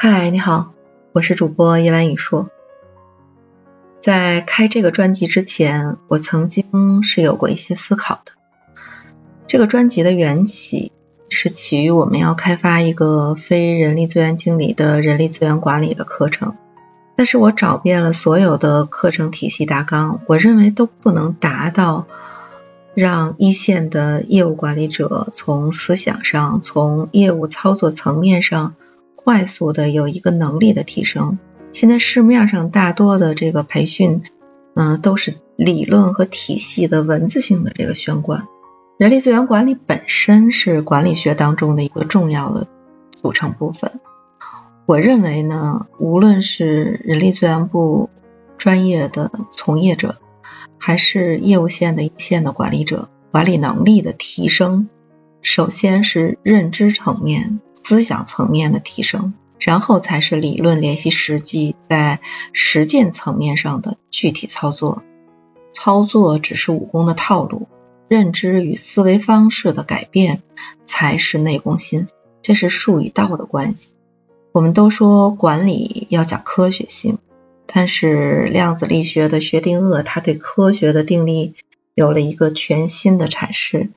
嗨，你好，我是主播叶兰雨硕。在开这个专辑之前，我曾经是有过一些思考的。这个专辑的缘起是起于我们要开发一个非人力资源经理的人力资源管理的课程，但是我找遍了所有的课程体系大纲，我认为都不能达到让一线的业务管理者从思想上、从业务操作层面上。快速的有一个能力的提升。现在市面上大多的这个培训，嗯，都是理论和体系的文字性的这个宣贯。人力资源管理本身是管理学当中的一个重要的组成部分。我认为呢，无论是人力资源部专业的从业者，还是业务线的一线的管理者，管理能力的提升，首先是认知层面。思想层面的提升，然后才是理论联系实际，在实践层面上的具体操作。操作只是武功的套路，认知与思维方式的改变才是内功心。这是术与道的关系。我们都说管理要讲科学性，但是量子力学的薛定谔他对科学的定义有了一个全新的阐释。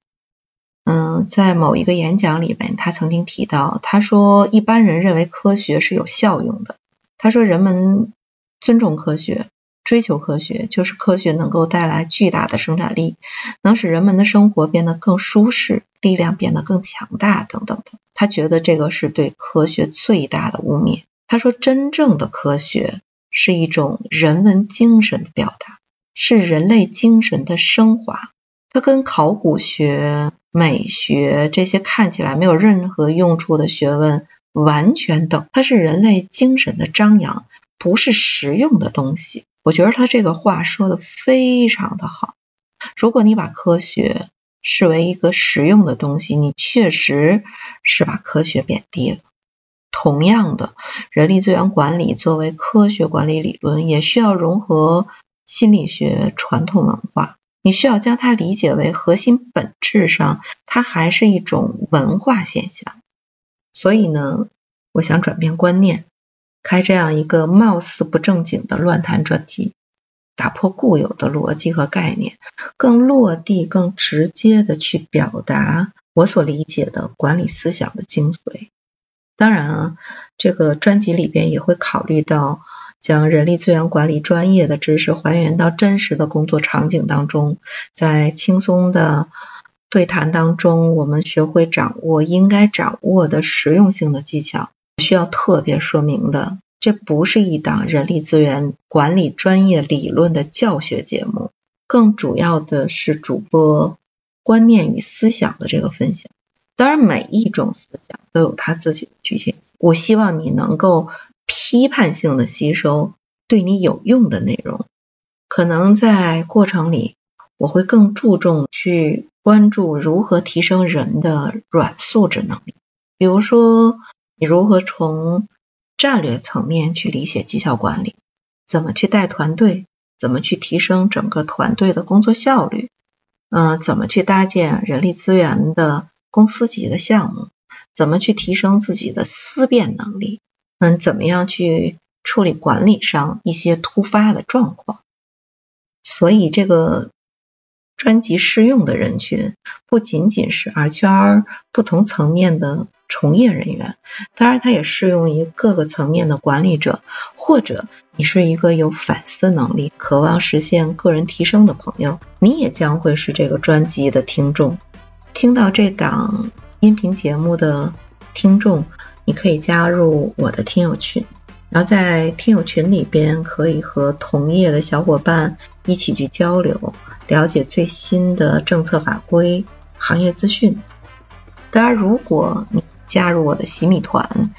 嗯，在某一个演讲里面，他曾经提到，他说一般人认为科学是有效用的。他说人们尊重科学，追求科学，就是科学能够带来巨大的生产力，能使人们的生活变得更舒适，力量变得更强大，等等的。他觉得这个是对科学最大的污蔑。他说，真正的科学是一种人文精神的表达，是人类精神的升华。它跟考古学、美学这些看起来没有任何用处的学问完全等，它是人类精神的张扬，不是实用的东西。我觉得他这个话说的非常的好。如果你把科学视为一个实用的东西，你确实是把科学贬低了。同样的，人力资源管理作为科学管理理论，也需要融合心理学、传统文化。你需要将它理解为核心本质上，它还是一种文化现象。所以呢，我想转变观念，开这样一个貌似不正经的乱谈专辑，打破固有的逻辑和概念，更落地、更直接的去表达我所理解的管理思想的精髓。当然啊，这个专辑里边也会考虑到。将人力资源管理专业的知识还原到真实的工作场景当中，在轻松的对谈当中，我们学会掌握应该掌握的实用性的技巧。需要特别说明的，这不是一档人力资源管理专业理论的教学节目，更主要的是主播观念与思想的这个分享。当然，每一种思想都有它自己的局限。我希望你能够。批判性的吸收对你有用的内容，可能在过程里我会更注重去关注如何提升人的软素质能力，比如说你如何从战略层面去理解绩效管理，怎么去带团队，怎么去提升整个团队的工作效率，嗯，怎么去搭建人力资源的公司级的项目，怎么去提升自己的思辨能力。嗯，怎么样去处理管理上一些突发的状况？所以这个专辑适用的人群不仅仅是 HR 不同层面的从业人员，当然它也适用于各个层面的管理者，或者你是一个有反思能力、渴望实现个人提升的朋友，你也将会是这个专辑的听众。听到这档音频节目的听众。你可以加入我的听友群，然后在听友群里边可以和同业的小伙伴一起去交流，了解最新的政策法规、行业资讯。当然，如果你加入我的洗米团，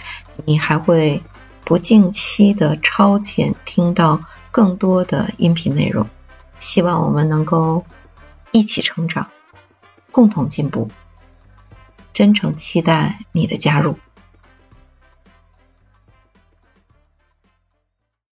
你还会不定期的超前听到更多的音频内容。希望我们能够一起成长，共同进步。真诚期待你的加入。